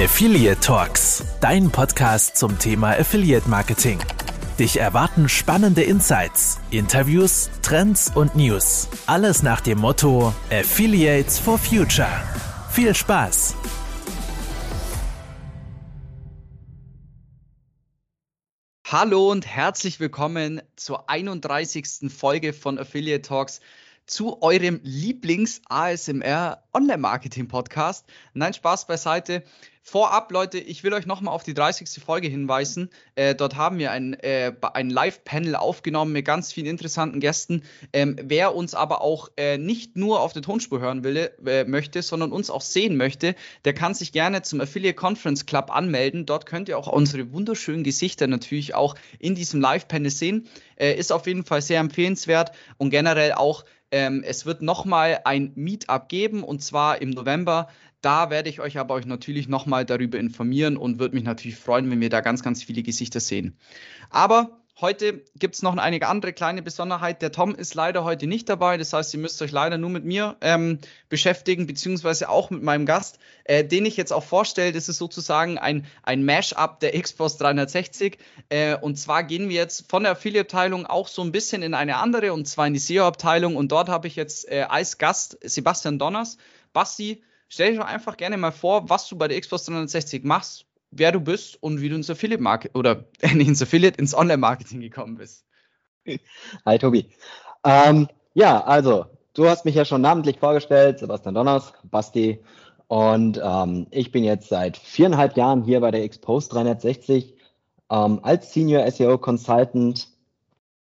Affiliate Talks, dein Podcast zum Thema Affiliate Marketing. Dich erwarten spannende Insights, Interviews, Trends und News. Alles nach dem Motto Affiliates for Future. Viel Spaß! Hallo und herzlich willkommen zur 31. Folge von Affiliate Talks zu eurem Lieblings-ASMR-Online-Marketing-Podcast. Nein, Spaß beiseite. Vorab, Leute, ich will euch nochmal auf die 30. Folge hinweisen. Äh, dort haben wir ein, äh, ein Live-Panel aufgenommen mit ganz vielen interessanten Gästen. Ähm, wer uns aber auch äh, nicht nur auf der Tonspur hören will, äh, möchte, sondern uns auch sehen möchte, der kann sich gerne zum Affiliate Conference Club anmelden. Dort könnt ihr auch unsere wunderschönen Gesichter natürlich auch in diesem Live-Panel sehen. Äh, ist auf jeden Fall sehr empfehlenswert und generell auch ähm, es wird nochmal ein Meetup geben und zwar im November. Da werde ich euch aber euch natürlich nochmal darüber informieren und würde mich natürlich freuen, wenn wir da ganz, ganz viele Gesichter sehen. Aber Heute gibt es noch eine andere kleine Besonderheit. Der Tom ist leider heute nicht dabei. Das heißt, ihr müsst euch leider nur mit mir ähm, beschäftigen, beziehungsweise auch mit meinem Gast, äh, den ich jetzt auch vorstelle. Das ist sozusagen ein, ein Mash-up der Xbox 360. Äh, und zwar gehen wir jetzt von der Affiliate-Abteilung auch so ein bisschen in eine andere, und zwar in die SEO-Abteilung. Und dort habe ich jetzt äh, als Gast Sebastian Donners. Basti, stell dich doch einfach gerne mal vor, was du bei der Xbox 360 machst wer du bist und wie du ins Affiliate Market oder nicht ins Affiliate, ins Online-Marketing gekommen bist. Hi Tobi. Ähm, ja, also du hast mich ja schon namentlich vorgestellt, Sebastian Donners, Basti. Und ähm, ich bin jetzt seit viereinhalb Jahren hier bei der Expose 360 ähm, als Senior SEO Consultant.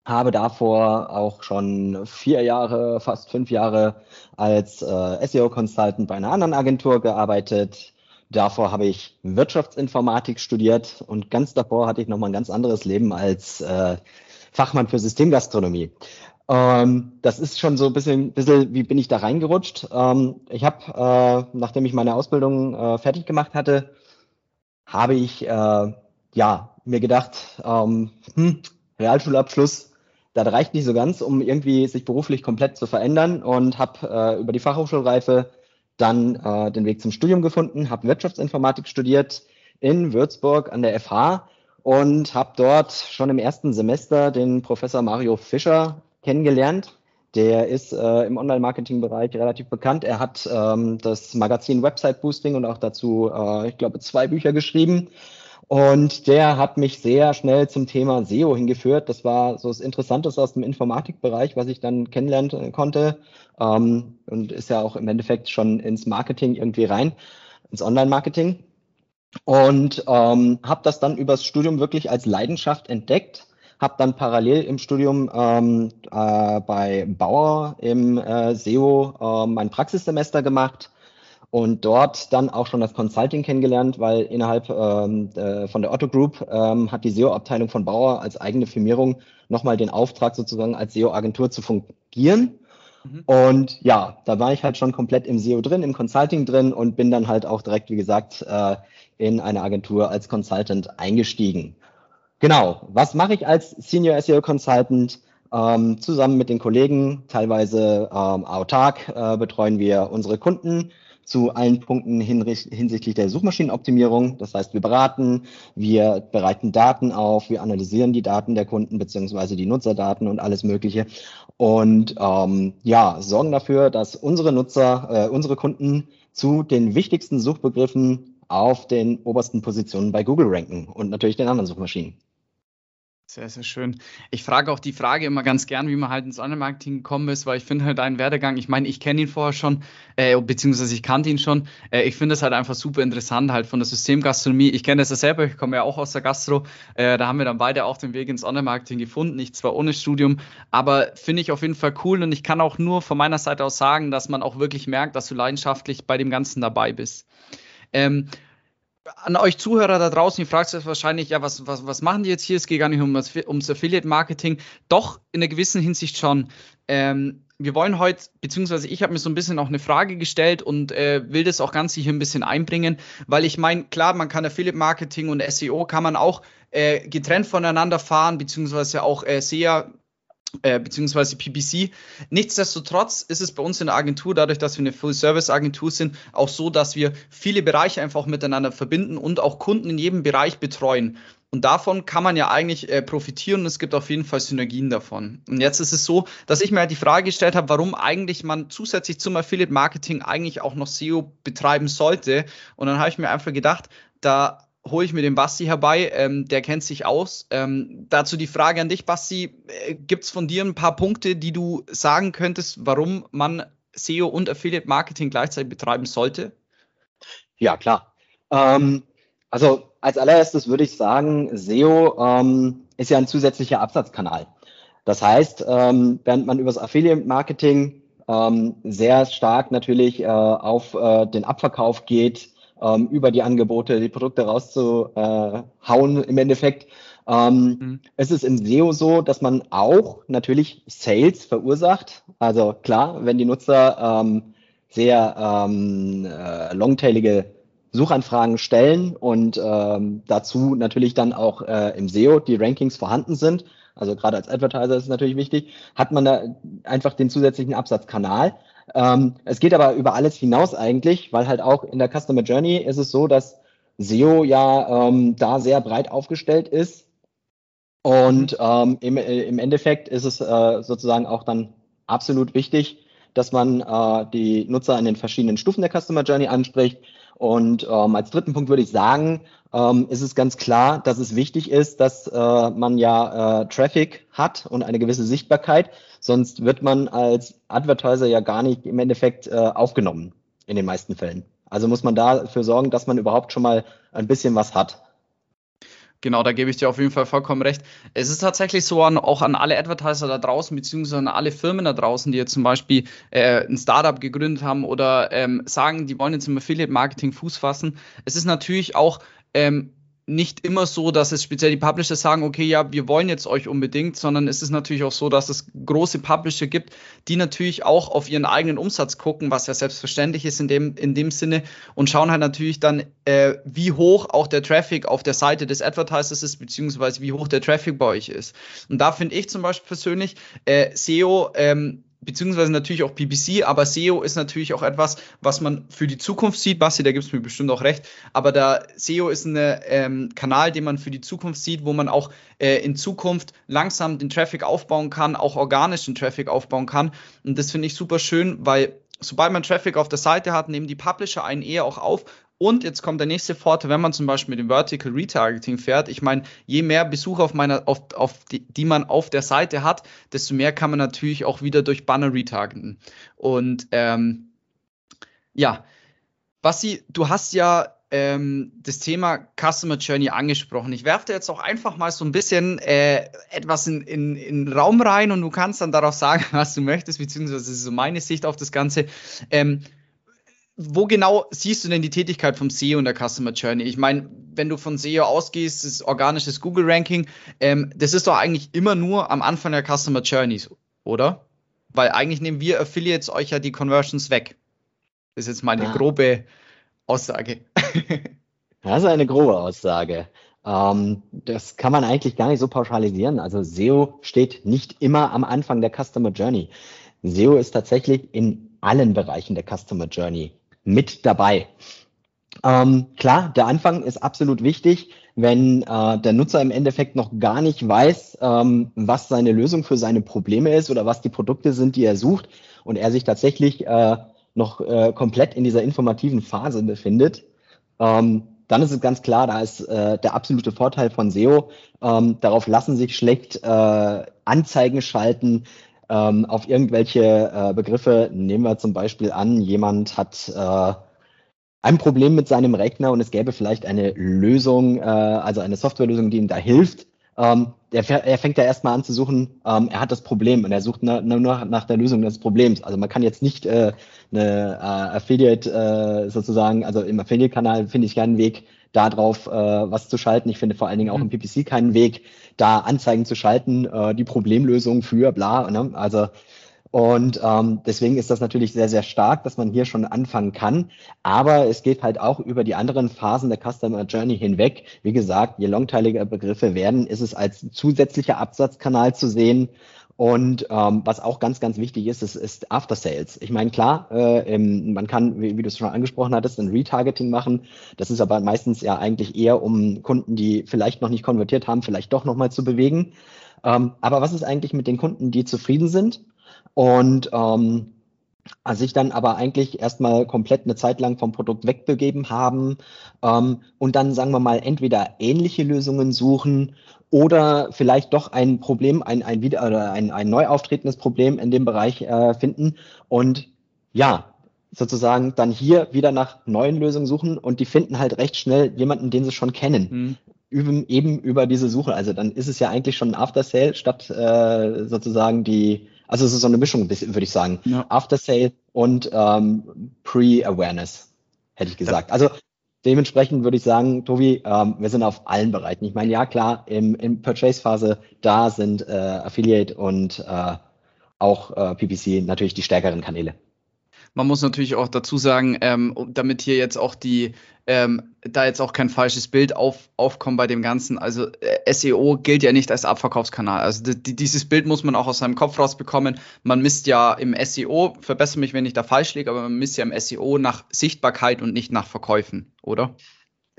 Habe davor auch schon vier Jahre, fast fünf Jahre als äh, SEO Consultant bei einer anderen Agentur gearbeitet Davor habe ich Wirtschaftsinformatik studiert und ganz davor hatte ich nochmal ein ganz anderes Leben als äh, Fachmann für Systemgastronomie. Ähm, das ist schon so ein bisschen, bisschen, wie bin ich da reingerutscht. Ähm, ich habe, äh, nachdem ich meine Ausbildung äh, fertig gemacht hatte, habe ich äh, ja mir gedacht, ähm, hm, Realschulabschluss, das reicht nicht so ganz, um irgendwie sich beruflich komplett zu verändern und habe äh, über die Fachhochschulreife dann äh, den Weg zum Studium gefunden, habe Wirtschaftsinformatik studiert in Würzburg an der FH und habe dort schon im ersten Semester den Professor Mario Fischer kennengelernt. Der ist äh, im Online-Marketing-Bereich relativ bekannt. Er hat ähm, das Magazin Website Boosting und auch dazu, äh, ich glaube, zwei Bücher geschrieben. Und der hat mich sehr schnell zum Thema SEO hingeführt. Das war so das Interessanteste aus dem Informatikbereich, was ich dann kennenlernen konnte. Ähm, und ist ja auch im Endeffekt schon ins Marketing irgendwie rein, ins Online-Marketing. Und ähm, habe das dann übers Studium wirklich als Leidenschaft entdeckt. Habe dann parallel im Studium ähm, äh, bei Bauer im äh, SEO äh, mein Praxissemester gemacht und dort dann auch schon das Consulting kennengelernt, weil innerhalb ähm, äh, von der Otto Group ähm, hat die SEO-Abteilung von Bauer als eigene Firmierung nochmal den Auftrag sozusagen als SEO-Agentur zu fungieren. Mhm. Und ja, da war ich halt schon komplett im SEO drin, im Consulting drin und bin dann halt auch direkt, wie gesagt, äh, in eine Agentur als Consultant eingestiegen. Genau, was mache ich als Senior SEO Consultant? Ähm, zusammen mit den Kollegen, teilweise ähm, autark, äh, betreuen wir unsere Kunden zu allen Punkten hinsichtlich der Suchmaschinenoptimierung. Das heißt, wir beraten, wir bereiten Daten auf, wir analysieren die Daten der Kunden beziehungsweise die Nutzerdaten und alles Mögliche und ähm, ja, sorgen dafür, dass unsere Nutzer, äh, unsere Kunden zu den wichtigsten Suchbegriffen auf den obersten Positionen bei Google ranken und natürlich den anderen Suchmaschinen. Sehr, sehr schön. Ich frage auch die Frage immer ganz gern, wie man halt ins Online-Marketing gekommen ist, weil ich finde halt deinen Werdegang, ich meine, ich kenne ihn vorher schon, äh, beziehungsweise ich kannte ihn schon. Äh, ich finde es halt einfach super interessant, halt von der Systemgastronomie. Ich kenne das ja selber, ich komme ja auch aus der Gastro. Äh, da haben wir dann beide auch den Weg ins Online-Marketing gefunden. Ich zwar ohne Studium, aber finde ich auf jeden Fall cool und ich kann auch nur von meiner Seite aus sagen, dass man auch wirklich merkt, dass du leidenschaftlich bei dem Ganzen dabei bist. Ähm, an euch Zuhörer da draußen, ihr fragt euch wahrscheinlich, ja, was, was, was machen die jetzt hier? Es geht gar nicht um das, ums Affiliate-Marketing. Doch, in einer gewissen Hinsicht schon. Ähm, wir wollen heute, beziehungsweise ich habe mir so ein bisschen auch eine Frage gestellt und äh, will das auch ganz hier ein bisschen einbringen, weil ich meine, klar, man kann Affiliate-Marketing und SEO kann man auch äh, getrennt voneinander fahren, beziehungsweise auch äh, sehr äh, beziehungsweise PPC. Nichtsdestotrotz ist es bei uns in der Agentur, dadurch, dass wir eine Full-Service-Agentur sind, auch so, dass wir viele Bereiche einfach miteinander verbinden und auch Kunden in jedem Bereich betreuen. Und davon kann man ja eigentlich äh, profitieren und es gibt auf jeden Fall Synergien davon. Und jetzt ist es so, dass ich mir halt die Frage gestellt habe, warum eigentlich man zusätzlich zum Affiliate Marketing eigentlich auch noch SEO betreiben sollte. Und dann habe ich mir einfach gedacht, da hole ich mir den Basti herbei, ähm, der kennt sich aus. Ähm, dazu die Frage an dich, Basti, äh, gibt es von dir ein paar Punkte, die du sagen könntest, warum man SEO und Affiliate Marketing gleichzeitig betreiben sollte? Ja, klar. Ähm, also als allererstes würde ich sagen, SEO ähm, ist ja ein zusätzlicher Absatzkanal. Das heißt, ähm, während man übers Affiliate Marketing ähm, sehr stark natürlich äh, auf äh, den Abverkauf geht, ähm, über die Angebote, die Produkte rauszuhauen im Endeffekt. Ähm, mhm. Es ist im SEO so, dass man auch natürlich Sales verursacht. Also klar, wenn die Nutzer ähm, sehr ähm, äh, longtailige Suchanfragen stellen und ähm, dazu natürlich dann auch äh, im SEO die Rankings vorhanden sind, also gerade als Advertiser ist es natürlich wichtig, hat man da einfach den zusätzlichen Absatzkanal. Ähm, es geht aber über alles hinaus eigentlich, weil halt auch in der Customer Journey ist es so, dass SEO ja ähm, da sehr breit aufgestellt ist. Und ähm, im, äh, im Endeffekt ist es äh, sozusagen auch dann absolut wichtig, dass man äh, die Nutzer an den verschiedenen Stufen der Customer Journey anspricht. Und ähm, als dritten Punkt würde ich sagen, ähm, ist es ganz klar, dass es wichtig ist, dass äh, man ja äh, Traffic hat und eine gewisse Sichtbarkeit. Sonst wird man als Advertiser ja gar nicht im Endeffekt äh, aufgenommen in den meisten Fällen. Also muss man dafür sorgen, dass man überhaupt schon mal ein bisschen was hat. Genau, da gebe ich dir auf jeden Fall vollkommen recht. Es ist tatsächlich so an, auch an alle Advertiser da draußen, beziehungsweise an alle Firmen da draußen, die jetzt zum Beispiel äh, ein Startup gegründet haben oder ähm, sagen, die wollen jetzt im Affiliate-Marketing Fuß fassen. Es ist natürlich auch ähm, nicht immer so, dass es speziell die Publisher sagen, okay, ja, wir wollen jetzt euch unbedingt, sondern es ist natürlich auch so, dass es große Publisher gibt, die natürlich auch auf ihren eigenen Umsatz gucken, was ja selbstverständlich ist in dem, in dem Sinne und schauen halt natürlich dann, äh, wie hoch auch der Traffic auf der Seite des Advertisers ist, beziehungsweise wie hoch der Traffic bei euch ist. Und da finde ich zum Beispiel persönlich äh, SEO ähm, beziehungsweise natürlich auch PPC, aber SEO ist natürlich auch etwas, was man für die Zukunft sieht. Basti, da gibt es mir bestimmt auch recht. Aber da SEO ist ein ähm, Kanal, den man für die Zukunft sieht, wo man auch äh, in Zukunft langsam den Traffic aufbauen kann, auch organischen Traffic aufbauen kann. Und das finde ich super schön, weil sobald man Traffic auf der Seite hat, nehmen die Publisher einen eher auch auf und jetzt kommt der nächste Vorteil, wenn man zum Beispiel mit dem Vertical Retargeting fährt. Ich meine, je mehr Besucher auf meiner, auf, auf die, die man auf der Seite hat, desto mehr kann man natürlich auch wieder durch Banner retargeten. Und ähm, ja, Basti, du hast ja ähm, das Thema Customer Journey angesprochen. Ich werfe dir jetzt auch einfach mal so ein bisschen äh, etwas in, in, in Raum rein und du kannst dann darauf sagen, was du möchtest, beziehungsweise so meine Sicht auf das Ganze. Ähm, wo genau siehst du denn die Tätigkeit vom SEO und der Customer Journey? Ich meine, wenn du von SEO ausgehst, das organisches Google Ranking, ähm, das ist doch eigentlich immer nur am Anfang der Customer Journeys, oder? Weil eigentlich nehmen wir Affiliates euch ja die Conversions weg. Das ist jetzt meine ah. grobe Aussage. das ist eine grobe Aussage. Ähm, das kann man eigentlich gar nicht so pauschalisieren. Also SEO steht nicht immer am Anfang der Customer Journey. SEO ist tatsächlich in allen Bereichen der Customer Journey mit dabei. Ähm, klar, der Anfang ist absolut wichtig, wenn äh, der Nutzer im Endeffekt noch gar nicht weiß, ähm, was seine Lösung für seine Probleme ist oder was die Produkte sind, die er sucht und er sich tatsächlich äh, noch äh, komplett in dieser informativen Phase befindet. Ähm, dann ist es ganz klar, da ist äh, der absolute Vorteil von SEO. Ähm, darauf lassen sich schlecht äh, Anzeigen schalten, ähm, auf irgendwelche äh, Begriffe. Nehmen wir zum Beispiel an, jemand hat äh, ein Problem mit seinem Rechner und es gäbe vielleicht eine Lösung, äh, also eine Softwarelösung, die ihm da hilft. Ähm, er, er, fängt ja erstmal an zu suchen, ähm, er hat das Problem und er sucht nur nach, nach, der Lösung des Problems. Also man kann jetzt nicht äh, eine äh, Affiliate äh, sozusagen, also im Affiliate-Kanal finde ich keinen Weg, darauf äh, was zu schalten. Ich finde vor allen Dingen auch im mhm. PPC keinen Weg, da Anzeigen zu schalten, äh, die Problemlösung für bla. Ne? Also und ähm, deswegen ist das natürlich sehr, sehr stark, dass man hier schon anfangen kann. Aber es geht halt auch über die anderen Phasen der Customer Journey hinweg. Wie gesagt, je longteiliger Begriffe werden, ist es als zusätzlicher Absatzkanal zu sehen. Und ähm, was auch ganz, ganz wichtig ist, ist, ist After Sales. Ich meine, klar, äh, man kann, wie, wie du es schon angesprochen hattest, ein Retargeting machen. Das ist aber meistens ja eigentlich eher, um Kunden, die vielleicht noch nicht konvertiert haben, vielleicht doch nochmal zu bewegen. Ähm, aber was ist eigentlich mit den Kunden, die zufrieden sind und ähm, sich dann aber eigentlich erstmal komplett eine Zeit lang vom Produkt wegbegeben haben ähm, und dann, sagen wir mal, entweder ähnliche Lösungen suchen oder vielleicht doch ein Problem, ein, ein, wieder, oder ein, ein neu auftretendes Problem in dem Bereich äh, finden und ja, sozusagen dann hier wieder nach neuen Lösungen suchen und die finden halt recht schnell jemanden, den sie schon kennen. Mhm. Üben, eben über diese Suche. Also dann ist es ja eigentlich schon ein After Sale statt äh, sozusagen die, also es ist so eine Mischung, würde ich sagen. Ja. After Sale und ähm, Pre-Awareness, hätte ich gesagt. Also dementsprechend würde ich sagen, Tobi, ähm, wir sind auf allen Bereichen. Ich meine, ja klar, im, im Purchase-Phase, da sind äh, Affiliate und äh, auch äh, PPC natürlich die stärkeren Kanäle. Man muss natürlich auch dazu sagen, ähm, damit hier jetzt auch die, ähm, da jetzt auch kein falsches Bild auf, aufkommt bei dem Ganzen. Also äh, SEO gilt ja nicht als Abverkaufskanal. Also die, dieses Bild muss man auch aus seinem Kopf rausbekommen. Man misst ja im SEO, verbessere mich, wenn ich da falsch liege, aber man misst ja im SEO nach Sichtbarkeit und nicht nach Verkäufen, oder?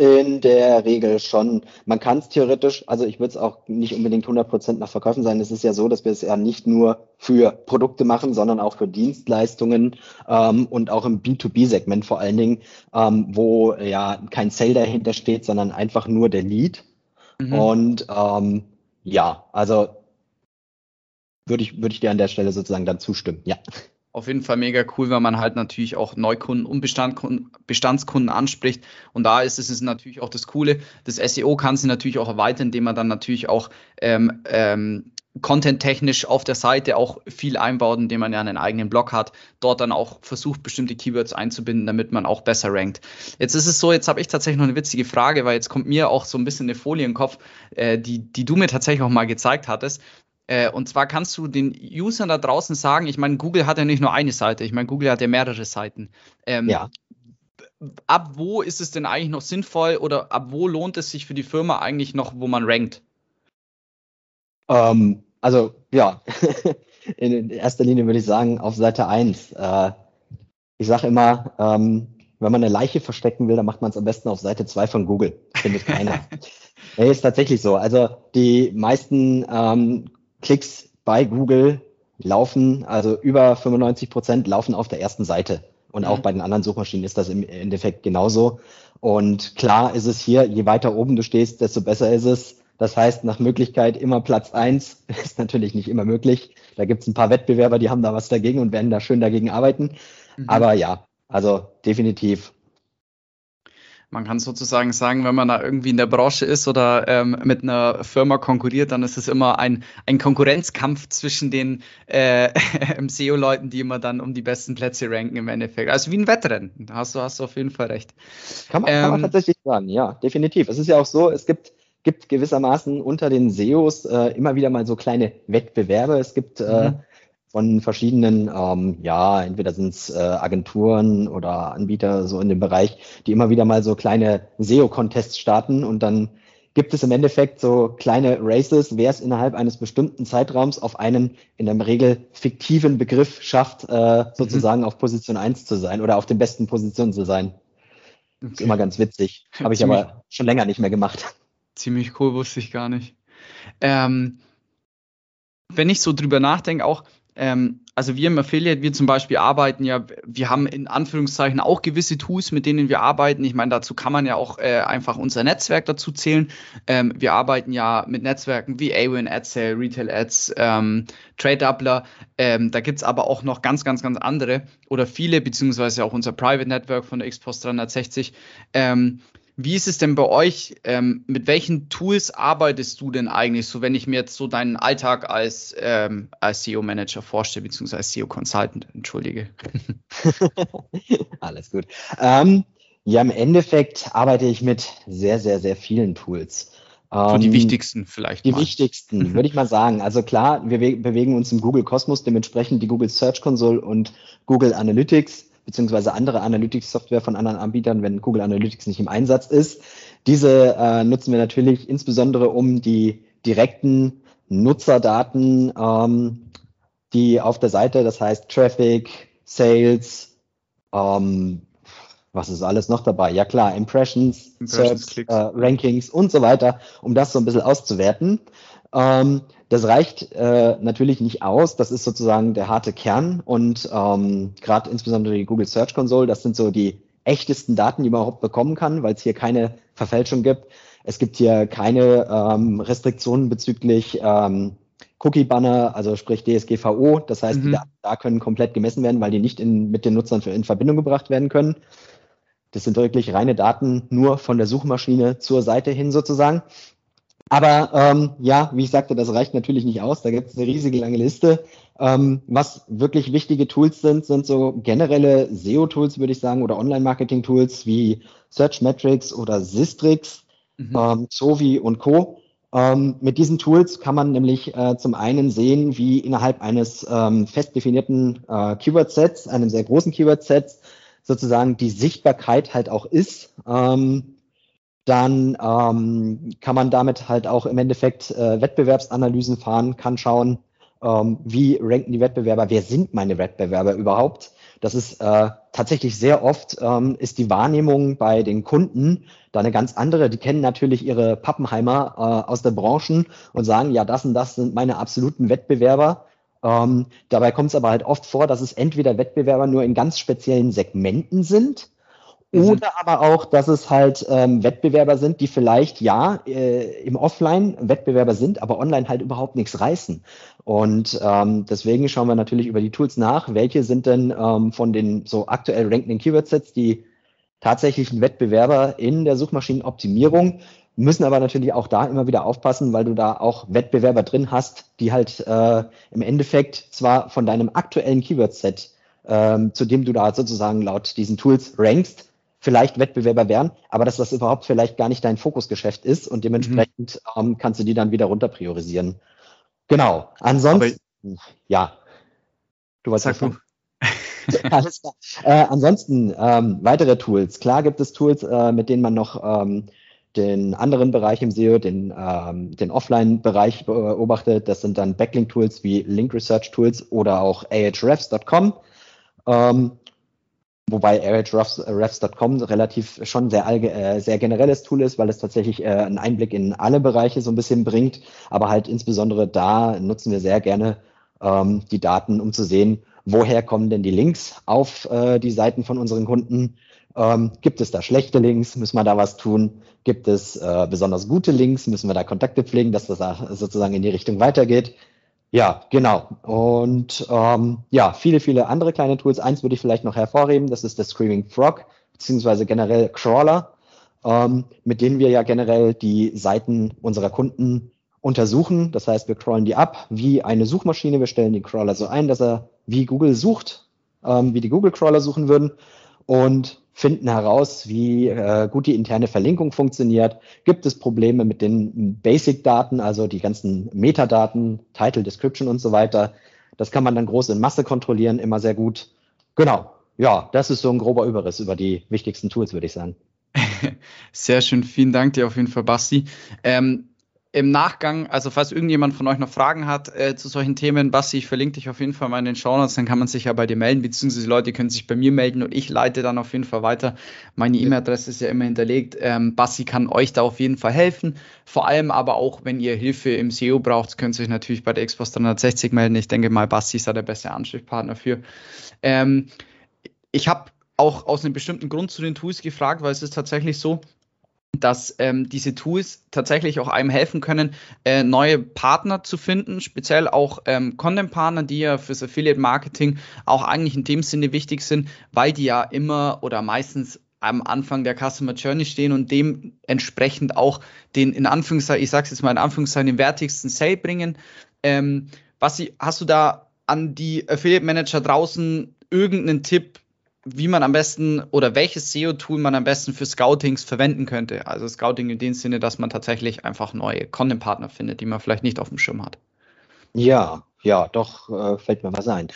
In der Regel schon. Man kann es theoretisch, also ich würde es auch nicht unbedingt 100% nach Verkäufen sein. Es ist ja so, dass wir es ja nicht nur für Produkte machen, sondern auch für Dienstleistungen ähm, und auch im B2B-Segment vor allen Dingen, ähm, wo ja kein Sale dahinter steht, sondern einfach nur der Lead. Mhm. Und ähm, ja, also würde ich, würde ich dir an der Stelle sozusagen dann zustimmen, ja auf jeden Fall mega cool, weil man halt natürlich auch Neukunden und Bestandkunden, Bestandskunden anspricht. Und da ist es natürlich auch das Coole. Das SEO kann sich natürlich auch erweitern, indem man dann natürlich auch ähm, ähm, content-technisch auf der Seite auch viel einbaut, indem man ja einen eigenen Blog hat, dort dann auch versucht, bestimmte Keywords einzubinden, damit man auch besser rankt. Jetzt ist es so, jetzt habe ich tatsächlich noch eine witzige Frage, weil jetzt kommt mir auch so ein bisschen eine Folie im Kopf, äh, die, die du mir tatsächlich auch mal gezeigt hattest. Äh, und zwar kannst du den Usern da draußen sagen, ich meine, Google hat ja nicht nur eine Seite, ich meine, Google hat ja mehrere Seiten. Ähm, ja. Ab wo ist es denn eigentlich noch sinnvoll oder ab wo lohnt es sich für die Firma eigentlich noch, wo man rankt? Ähm, also ja, in erster Linie würde ich sagen, auf Seite 1. Äh, ich sage immer, ähm, wenn man eine Leiche verstecken will, dann macht man es am besten auf Seite 2 von Google. Findet keiner. nee, ist tatsächlich so. Also die meisten ähm, Klicks bei Google laufen, also über 95 Prozent laufen auf der ersten Seite. Und auch mhm. bei den anderen Suchmaschinen ist das im Endeffekt genauso. Und klar ist es hier, je weiter oben du stehst, desto besser ist es. Das heißt, nach Möglichkeit immer Platz eins ist natürlich nicht immer möglich. Da gibt es ein paar Wettbewerber, die haben da was dagegen und werden da schön dagegen arbeiten. Mhm. Aber ja, also definitiv man kann sozusagen sagen, wenn man da irgendwie in der Branche ist oder ähm, mit einer Firma konkurriert, dann ist es immer ein, ein Konkurrenzkampf zwischen den äh, SEO-Leuten, die immer dann um die besten Plätze ranken im Endeffekt. Also wie ein Wettrennen. Da hast du, hast du auf jeden Fall recht. Kann man, ähm, kann man ähm, tatsächlich sagen, ja, definitiv. Es ist ja auch so, es gibt gibt gewissermaßen unter den SEOs äh, immer wieder mal so kleine Wettbewerbe. Es gibt äh, mhm von verschiedenen, ähm, ja, entweder sind es äh, Agenturen oder Anbieter so in dem Bereich, die immer wieder mal so kleine SEO-Contests starten und dann gibt es im Endeffekt so kleine Races, wer es innerhalb eines bestimmten Zeitraums auf einen in der Regel fiktiven Begriff schafft, äh, mhm. sozusagen mhm. auf Position 1 zu sein oder auf den besten Positionen zu sein. Okay. Ist immer ganz witzig. Habe ich aber schon länger nicht mehr gemacht. Ziemlich cool, wusste ich gar nicht. Ähm, wenn ich so drüber nachdenke, auch ähm, also wir im Affiliate, wir zum Beispiel arbeiten ja, wir haben in Anführungszeichen auch gewisse Tools, mit denen wir arbeiten. Ich meine, dazu kann man ja auch äh, einfach unser Netzwerk dazu zählen. Ähm, wir arbeiten ja mit Netzwerken wie Awin, AdSale, Retail Ads, ähm, Trade Doubler. Ähm, da gibt's aber auch noch ganz, ganz, ganz andere oder viele, beziehungsweise auch unser Private Network von der Xpost 360. Ähm, wie ist es denn bei euch? Ähm, mit welchen Tools arbeitest du denn eigentlich, so wenn ich mir jetzt so deinen Alltag als, ähm, als SEO-Manager vorstelle, beziehungsweise als SEO-Consultant, entschuldige. Alles gut. Ähm, ja, im Endeffekt arbeite ich mit sehr, sehr, sehr vielen Tools. So die ähm, wichtigsten vielleicht. Die mal. wichtigsten, würde ich mal sagen. Also klar, wir bewegen uns im Google Kosmos, dementsprechend die Google Search Console und Google Analytics beziehungsweise andere Analytics-Software von anderen Anbietern, wenn Google Analytics nicht im Einsatz ist. Diese äh, nutzen wir natürlich insbesondere, um die direkten Nutzerdaten, ähm, die auf der Seite, das heißt Traffic, Sales, ähm, was ist alles noch dabei? Ja klar, Impressions, Impressions Search, äh, Rankings und so weiter, um das so ein bisschen auszuwerten. Ähm, das reicht äh, natürlich nicht aus. Das ist sozusagen der harte Kern und ähm, gerade insbesondere die Google Search Console, das sind so die echtesten Daten, die man überhaupt bekommen kann, weil es hier keine Verfälschung gibt. Es gibt hier keine ähm, Restriktionen bezüglich ähm, Cookie-Banner, also sprich DSGVO. Das heißt, mhm. die Daten da können komplett gemessen werden, weil die nicht in, mit den Nutzern in Verbindung gebracht werden können. Das sind wirklich reine Daten nur von der Suchmaschine zur Seite hin sozusagen. Aber ähm, ja, wie ich sagte, das reicht natürlich nicht aus. Da gibt es eine riesige lange Liste. Ähm, was wirklich wichtige Tools sind, sind so generelle SEO-Tools, würde ich sagen, oder Online-Marketing-Tools wie Searchmetrics oder Sistrix, mhm. ähm, Sovi und Co. Ähm, mit diesen Tools kann man nämlich äh, zum einen sehen, wie innerhalb eines ähm, fest definierten äh, Keyword-Sets, einem sehr großen Keyword-Sets, sozusagen die Sichtbarkeit halt auch ist. Ähm, dann ähm, kann man damit halt auch im Endeffekt äh, Wettbewerbsanalysen fahren, kann schauen, ähm, wie ranken die Wettbewerber, wer sind meine Wettbewerber überhaupt. Das ist äh, tatsächlich sehr oft, ähm, ist die Wahrnehmung bei den Kunden da eine ganz andere. Die kennen natürlich ihre Pappenheimer äh, aus der Branche und sagen, ja, das und das sind meine absoluten Wettbewerber. Ähm, dabei kommt es aber halt oft vor, dass es entweder Wettbewerber nur in ganz speziellen Segmenten sind. Oder aber auch, dass es halt ähm, Wettbewerber sind, die vielleicht ja äh, im Offline Wettbewerber sind, aber online halt überhaupt nichts reißen. Und ähm, deswegen schauen wir natürlich über die Tools nach, welche sind denn ähm, von den so aktuell rankenden Keyword-Sets die tatsächlichen Wettbewerber in der Suchmaschinenoptimierung, müssen aber natürlich auch da immer wieder aufpassen, weil du da auch Wettbewerber drin hast, die halt äh, im Endeffekt zwar von deinem aktuellen Keyword-Set, ähm, zu dem du da sozusagen laut diesen Tools rankst, vielleicht Wettbewerber wären, aber dass das überhaupt vielleicht gar nicht dein Fokusgeschäft ist und dementsprechend mhm. ähm, kannst du die dann wieder runter priorisieren. Genau. Ansonsten, aber, ja. Du weißt Sag du. Alles klar. Äh, ansonsten ähm, weitere Tools. Klar gibt es Tools, äh, mit denen man noch ähm, den anderen Bereich im SEO, den, ähm, den Offline-Bereich beobachtet. Das sind dann Backlink-Tools wie Link Research Tools oder auch ahrefs.com. Ähm, Wobei ahrefs.com relativ schon sehr, äh, sehr generelles Tool ist, weil es tatsächlich äh, einen Einblick in alle Bereiche so ein bisschen bringt. Aber halt insbesondere da nutzen wir sehr gerne ähm, die Daten, um zu sehen, woher kommen denn die Links auf äh, die Seiten von unseren Kunden. Ähm, gibt es da schlechte Links? Müssen wir da was tun? Gibt es äh, besonders gute Links? Müssen wir da Kontakte pflegen, dass das sozusagen in die Richtung weitergeht? Ja, genau. Und ähm, ja, viele, viele andere kleine Tools. Eins würde ich vielleicht noch hervorheben, das ist der Screaming Frog, beziehungsweise generell Crawler, ähm, mit denen wir ja generell die Seiten unserer Kunden untersuchen. Das heißt, wir crawlen die ab wie eine Suchmaschine. Wir stellen den Crawler so ein, dass er wie Google sucht, ähm, wie die Google Crawler suchen würden. Und finden heraus, wie äh, gut die interne Verlinkung funktioniert. Gibt es Probleme mit den Basic-Daten, also die ganzen Metadaten, Title, Description und so weiter. Das kann man dann groß in Masse kontrollieren, immer sehr gut. Genau. Ja, das ist so ein grober Überriss über die wichtigsten Tools, würde ich sagen. Sehr schön, vielen Dank dir auf jeden Fall, Basti. Ähm, im Nachgang, also falls irgendjemand von euch noch Fragen hat äh, zu solchen Themen, Basti, ich verlinke dich auf jeden Fall mal in den Shownotes, dann kann man sich ja bei dir melden, beziehungsweise die Leute können sich bei mir melden und ich leite dann auf jeden Fall weiter. Meine E-Mail-Adresse ist ja immer hinterlegt. Ähm, Basti kann euch da auf jeden Fall helfen. Vor allem aber auch, wenn ihr Hilfe im SEO braucht, könnt ihr euch natürlich bei der Xbox 360 melden. Ich denke mal, Basti ist da der beste Ansprechpartner für. Ähm, ich habe auch aus einem bestimmten Grund zu den Tools gefragt, weil es ist tatsächlich so, dass ähm, diese Tools tatsächlich auch einem helfen können, äh, neue Partner zu finden, speziell auch ähm, Content-Partner, die ja fürs Affiliate-Marketing auch eigentlich in dem Sinne wichtig sind, weil die ja immer oder meistens am Anfang der Customer Journey stehen und dementsprechend auch den, in Anführungszeichen, ich sag's jetzt mal in Anführungszeichen, den wertigsten Sale bringen. Ähm, Basti, hast du da an die Affiliate Manager draußen irgendeinen Tipp, wie man am besten oder welches SEO-Tool man am besten für Scoutings verwenden könnte. Also Scouting in dem Sinne, dass man tatsächlich einfach neue Content-Partner findet, die man vielleicht nicht auf dem Schirm hat. Ja, ja, doch, äh, fällt mir was ein.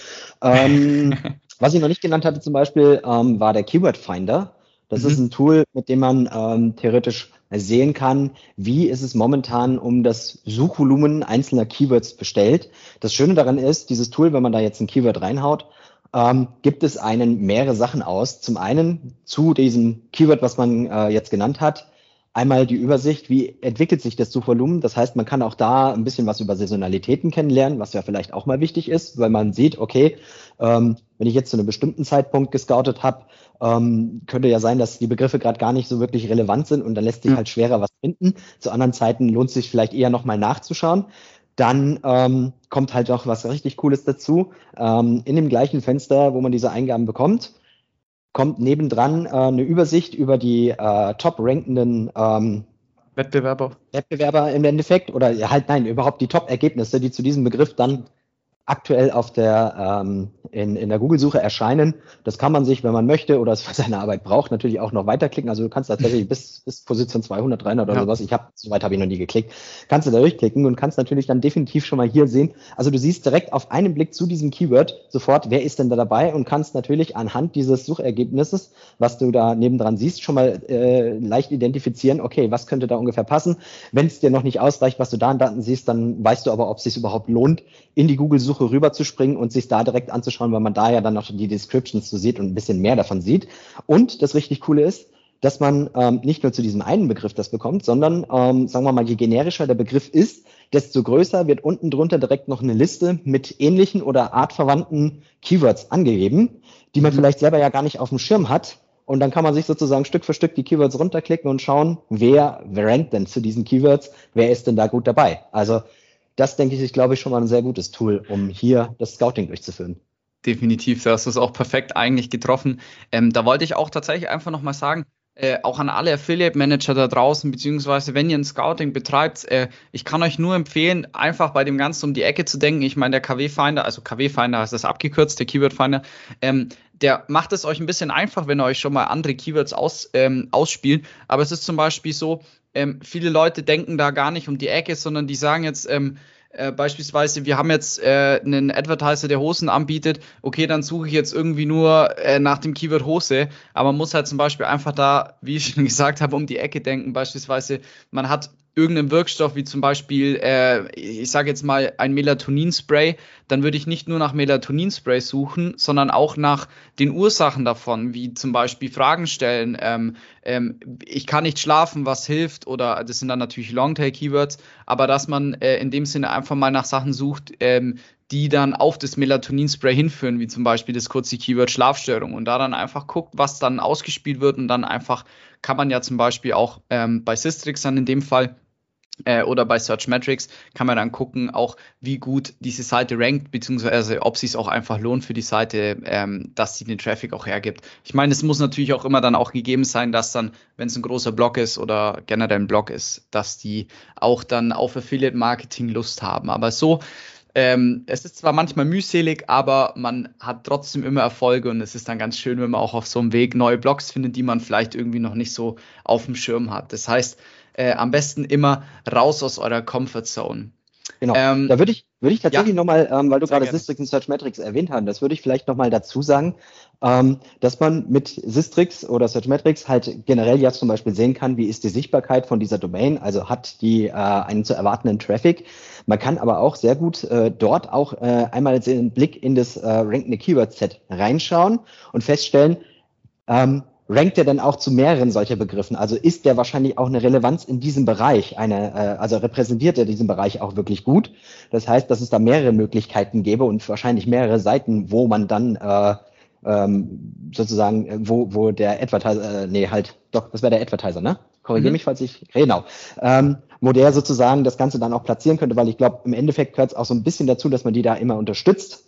Ähm, was ich noch nicht genannt hatte zum Beispiel, ähm, war der Keyword Finder. Das mhm. ist ein Tool, mit dem man ähm, theoretisch sehen kann, wie ist es momentan um das Suchvolumen einzelner Keywords bestellt. Das Schöne daran ist, dieses Tool, wenn man da jetzt ein Keyword reinhaut, ähm, gibt es einen mehrere Sachen aus. Zum einen zu diesem Keyword, was man äh, jetzt genannt hat, einmal die Übersicht, wie entwickelt sich das Suchvolumen. Das heißt, man kann auch da ein bisschen was über Saisonalitäten kennenlernen, was ja vielleicht auch mal wichtig ist, weil man sieht, okay, ähm, wenn ich jetzt zu einem bestimmten Zeitpunkt gescoutet habe, ähm, könnte ja sein, dass die Begriffe gerade gar nicht so wirklich relevant sind und dann lässt sich halt schwerer was finden. Zu anderen Zeiten lohnt es sich vielleicht eher nochmal nachzuschauen. Dann ähm, kommt halt auch was richtig Cooles dazu. Ähm, in dem gleichen Fenster, wo man diese Eingaben bekommt, kommt nebendran äh, eine Übersicht über die äh, top-rankenden ähm, Wettbewerber. Wettbewerber im Endeffekt oder halt nein, überhaupt die Top-Ergebnisse, die zu diesem Begriff dann aktuell auf der, ähm, in, in der Google-Suche erscheinen. Das kann man sich, wenn man möchte oder es für seine Arbeit braucht, natürlich auch noch weiterklicken. Also du kannst tatsächlich bis, bis Position 200, 300 oder ja. sowas, ich habe, so weit habe ich noch nie geklickt, kannst du da durchklicken und kannst natürlich dann definitiv schon mal hier sehen. Also du siehst direkt auf einen Blick zu diesem Keyword sofort, wer ist denn da dabei und kannst natürlich anhand dieses Suchergebnisses, was du da nebendran siehst, schon mal äh, leicht identifizieren, okay, was könnte da ungefähr passen. Wenn es dir noch nicht ausreicht, was du da an Daten siehst, dann weißt du aber, ob es sich überhaupt lohnt, in die Google-Suche rüberzuspringen und sich da direkt anzuschauen, weil man da ja dann noch die Descriptions so sieht und ein bisschen mehr davon sieht. Und das richtig Coole ist, dass man ähm, nicht nur zu diesem einen Begriff das bekommt, sondern ähm, sagen wir mal, je generischer der Begriff ist, desto größer wird unten drunter direkt noch eine Liste mit ähnlichen oder artverwandten Keywords angegeben, die man mhm. vielleicht selber ja gar nicht auf dem Schirm hat. Und dann kann man sich sozusagen Stück für Stück die Keywords runterklicken und schauen, wer, wer rankt denn zu diesen Keywords, wer ist denn da gut dabei. Also das denke ich, ist, glaube ich, schon mal ein sehr gutes Tool, um hier das Scouting durchzuführen. Definitiv, da hast du es auch perfekt eigentlich getroffen. Ähm, da wollte ich auch tatsächlich einfach nochmal sagen, äh, auch an alle Affiliate Manager da draußen, beziehungsweise wenn ihr ein Scouting betreibt, äh, ich kann euch nur empfehlen, einfach bei dem Ganzen um die Ecke zu denken. Ich meine, der KW Finder, also KW Finder heißt das abgekürzt, der Keyword Finder, ähm, der macht es euch ein bisschen einfach, wenn ihr euch schon mal andere Keywords aus, ähm, ausspielt. Aber es ist zum Beispiel so, ähm, viele Leute denken da gar nicht um die Ecke, sondern die sagen jetzt, ähm, äh, beispielsweise, wir haben jetzt äh, einen Advertiser, der Hosen anbietet, okay, dann suche ich jetzt irgendwie nur äh, nach dem Keyword Hose, aber man muss halt zum Beispiel einfach da, wie ich schon gesagt habe, um die Ecke denken. Beispielsweise, man hat irgendeinem Wirkstoff, wie zum Beispiel, äh, ich sage jetzt mal ein Melatoninspray, dann würde ich nicht nur nach Melatoninspray suchen, sondern auch nach den Ursachen davon, wie zum Beispiel Fragen stellen, ähm, ähm, ich kann nicht schlafen, was hilft, oder das sind dann natürlich Longtail-Keywords, aber dass man äh, in dem Sinne einfach mal nach Sachen sucht, ähm, die dann auf das Melatoninspray hinführen, wie zum Beispiel das kurze Keyword Schlafstörung. Und da dann einfach guckt, was dann ausgespielt wird und dann einfach kann man ja zum Beispiel auch ähm, bei Systrix dann in dem Fall äh, oder bei Search Metrics kann man dann gucken, auch wie gut diese Seite rankt, beziehungsweise ob es sich auch einfach lohnt für die Seite, ähm, dass sie den Traffic auch hergibt. Ich meine, es muss natürlich auch immer dann auch gegeben sein, dass dann, wenn es ein großer Blog ist oder generell ein Blog ist, dass die auch dann auf Affiliate Marketing Lust haben. Aber so ähm, es ist zwar manchmal mühselig, aber man hat trotzdem immer Erfolge und es ist dann ganz schön, wenn man auch auf so einem Weg neue Blogs findet, die man vielleicht irgendwie noch nicht so auf dem Schirm hat. Das heißt, äh, am besten immer raus aus eurer Comfort Zone. Genau. Ähm, da würde ich, würde ich tatsächlich ja, nochmal, ähm, weil du gerade Sistrix und Search Metrics erwähnt hast, das würde ich vielleicht nochmal dazu sagen, ähm, dass man mit Sistrix oder Search Metrics halt generell ja zum Beispiel sehen kann, wie ist die Sichtbarkeit von dieser Domain, also hat die äh, einen zu erwartenden Traffic. Man kann aber auch sehr gut äh, dort auch äh, einmal den Blick in das äh, rankende Keyword-Set reinschauen und feststellen, ähm, rankt er denn auch zu mehreren solcher Begriffen? Also ist der wahrscheinlich auch eine Relevanz in diesem Bereich, eine, äh, also repräsentiert er diesen Bereich auch wirklich gut? Das heißt, dass es da mehrere Möglichkeiten gäbe und wahrscheinlich mehrere Seiten, wo man dann äh, ähm, sozusagen, äh, wo, wo der Advertiser, äh, nee, halt, doch, das wäre der Advertiser, ne? Korrigiere mhm. mich, falls ich, genau, ähm, wo der sozusagen das Ganze dann auch platzieren könnte, weil ich glaube, im Endeffekt gehört es auch so ein bisschen dazu, dass man die da immer unterstützt.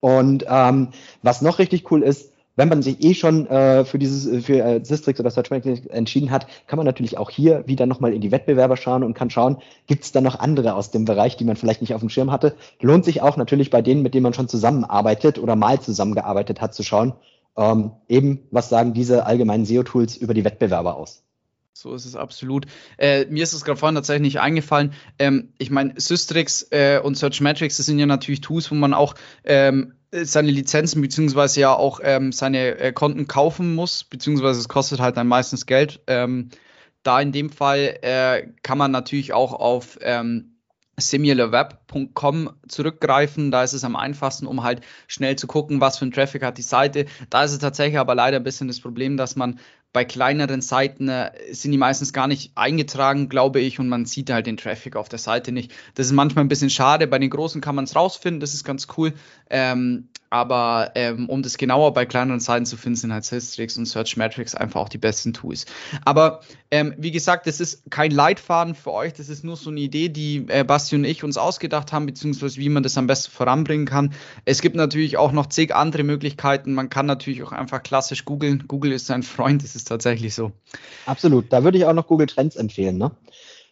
Und ähm, was noch richtig cool ist, wenn man sich eh schon äh, für dieses äh, für äh, Sistrix oder Search entschieden hat, kann man natürlich auch hier wieder nochmal in die Wettbewerber schauen und kann schauen, gibt es da noch andere aus dem Bereich, die man vielleicht nicht auf dem Schirm hatte. Lohnt sich auch natürlich bei denen, mit denen man schon zusammenarbeitet oder mal zusammengearbeitet hat, zu schauen, ähm, eben, was sagen diese allgemeinen SEO-Tools über die Wettbewerber aus. So ist es absolut. Äh, mir ist es gerade vorhin tatsächlich nicht eingefallen. Ähm, ich meine, Systrix äh, und Searchmetrics, das sind ja natürlich Tools, wo man auch ähm, seine Lizenzen beziehungsweise ja auch ähm, seine äh, Konten kaufen muss, beziehungsweise es kostet halt dann meistens Geld. Ähm, Da in dem Fall äh, kann man natürlich auch auf ähm, similarweb.com zurückgreifen. Da ist es am einfachsten, um halt schnell zu gucken, was für ein Traffic hat die Seite. Da ist es tatsächlich aber leider ein bisschen das Problem, dass man bei kleineren Seiten äh, sind die meistens gar nicht eingetragen, glaube ich, und man sieht halt den Traffic auf der Seite nicht. Das ist manchmal ein bisschen schade. Bei den großen kann man es rausfinden, das ist ganz cool. Ähm, aber ähm, um das genauer bei kleineren Seiten zu finden, sind halt Systrix und Searchmetrics einfach auch die besten Tools. Aber ähm, wie gesagt, das ist kein Leitfaden für euch, das ist nur so eine Idee, die äh, Basti und ich uns ausgedacht haben, beziehungsweise wie man das am besten voranbringen kann. Es gibt natürlich auch noch zig andere Möglichkeiten. Man kann natürlich auch einfach klassisch googeln. Google ist ein Freund, das ist tatsächlich so. Absolut. Da würde ich auch noch Google Trends empfehlen. Ne?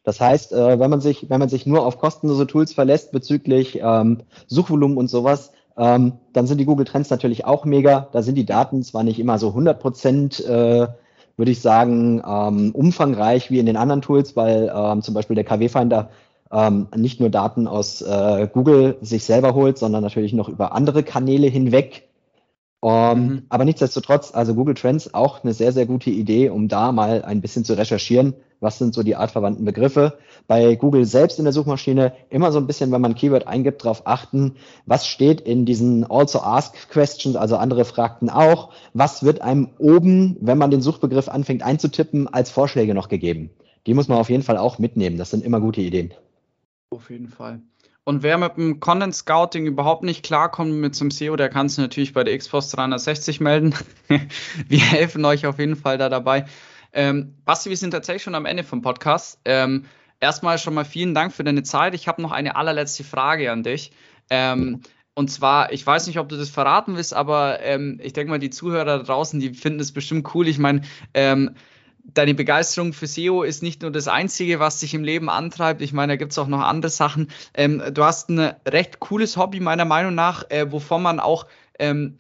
Das heißt, äh, wenn man sich, wenn man sich nur auf kostenlose Tools verlässt bezüglich ähm, Suchvolumen und sowas, ähm, dann sind die Google Trends natürlich auch mega. Da sind die Daten zwar nicht immer so 100 Prozent, äh, würde ich sagen, ähm, umfangreich wie in den anderen Tools, weil ähm, zum Beispiel der KW-Finder ähm, nicht nur Daten aus äh, Google sich selber holt, sondern natürlich noch über andere Kanäle hinweg. Ähm, mhm. Aber nichtsdestotrotz, also Google Trends auch eine sehr, sehr gute Idee, um da mal ein bisschen zu recherchieren, was sind so die artverwandten Begriffe. Bei Google selbst in der Suchmaschine immer so ein bisschen, wenn man Keyword eingibt, darauf achten, was steht in diesen Also Ask Questions, also andere fragten auch, was wird einem oben, wenn man den Suchbegriff anfängt einzutippen, als Vorschläge noch gegeben. Die muss man auf jeden Fall auch mitnehmen. Das sind immer gute Ideen. Auf jeden Fall. Und wer mit dem Content Scouting überhaupt nicht klarkommt mit zum SEO, der kann sich natürlich bei der Xpost 360 melden. wir helfen euch auf jeden Fall da dabei. Ähm, Basti, wir sind tatsächlich schon am Ende vom Podcast. Ähm, erstmal schon mal vielen Dank für deine Zeit. Ich habe noch eine allerletzte Frage an dich. Ähm, und zwar, ich weiß nicht, ob du das verraten willst, aber ähm, ich denke mal, die Zuhörer da draußen, die finden es bestimmt cool. Ich meine, ähm, deine Begeisterung für SEO ist nicht nur das Einzige, was dich im Leben antreibt. Ich meine, da gibt es auch noch andere Sachen. Ähm, du hast ein recht cooles Hobby, meiner Meinung nach, äh, wovon man auch ähm,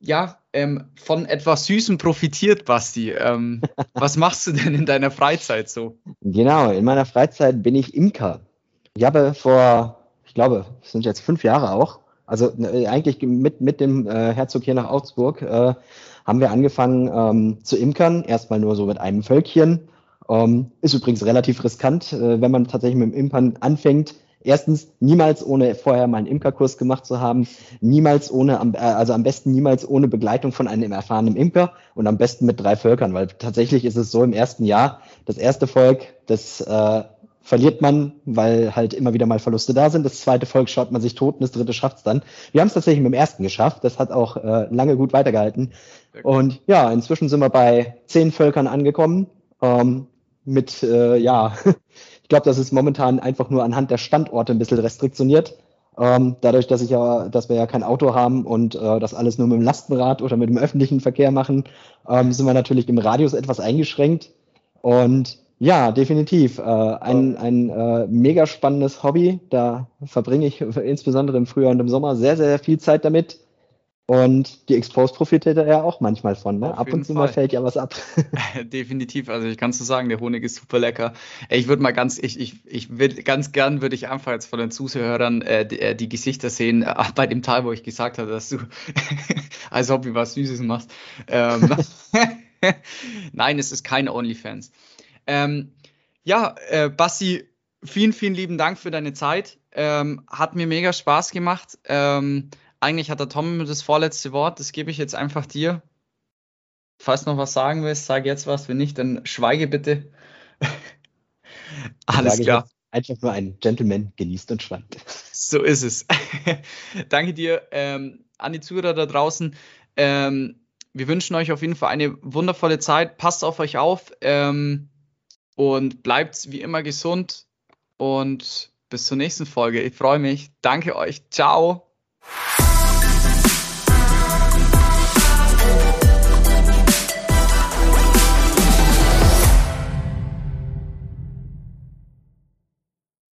ja, ähm, von etwas Süßem profitiert, Basti. Ähm, was machst du denn in deiner Freizeit so? Genau, in meiner Freizeit bin ich Imker. Ich habe vor, ich glaube, es sind jetzt fünf Jahre auch, also äh, eigentlich mit, mit dem äh, Herzog hier nach Augsburg, äh, haben wir angefangen ähm, zu imkern. Erstmal nur so mit einem Völkchen. Ähm, ist übrigens relativ riskant, äh, wenn man tatsächlich mit dem Impern anfängt Erstens, niemals ohne vorher mal einen Imkerkurs gemacht zu haben, niemals ohne, äh, also am besten niemals ohne Begleitung von einem erfahrenen Imker und am besten mit drei Völkern, weil tatsächlich ist es so im ersten Jahr, das erste Volk, das äh, verliert man, weil halt immer wieder mal Verluste da sind. Das zweite Volk schaut man sich tot und das dritte schafft es dann. Wir haben es tatsächlich mit dem ersten geschafft. Das hat auch äh, lange gut weitergehalten. Und ja, inzwischen sind wir bei zehn Völkern angekommen. Ähm, mit, äh, ja, Ich glaube, das ist momentan einfach nur anhand der Standorte ein bisschen restriktioniert. Ähm, dadurch, dass ich ja, dass wir ja kein Auto haben und äh, das alles nur mit dem Lastenrad oder mit dem öffentlichen Verkehr machen, ähm, sind wir natürlich im Radius etwas eingeschränkt. Und ja, definitiv. Äh, ein ein äh, mega spannendes Hobby. Da verbringe ich insbesondere im Frühjahr und im Sommer sehr, sehr viel Zeit damit. Und die Exposed profitiert ja auch manchmal von. Ne? Ab und zu Fall. mal fällt ja was ab. Definitiv. Also ich kann so sagen, der Honig ist super lecker. Ich würde mal ganz, ich, ich, ich will ganz gern würde ich einfach jetzt von den Zuhörern äh, die, äh, die, Gesichter sehen, äh, bei dem Teil, wo ich gesagt habe, dass du als Hobby was Süßes machst. Ähm, Nein, es ist keine OnlyFans. Ähm, ja, äh, Bassi, vielen, vielen lieben Dank für deine Zeit. Ähm, hat mir mega Spaß gemacht. Ähm, eigentlich hat der Tom das vorletzte Wort, das gebe ich jetzt einfach dir. Falls noch was sagen willst, sag jetzt was. Wenn nicht, dann schweige bitte. Alles klar. Einfach nur ein Gentleman genießt und schweigt. So ist es. Danke dir ähm, an die Zuhörer da draußen. Ähm, wir wünschen euch auf jeden Fall eine wundervolle Zeit. Passt auf euch auf ähm, und bleibt wie immer gesund. Und bis zur nächsten Folge. Ich freue mich. Danke euch. Ciao.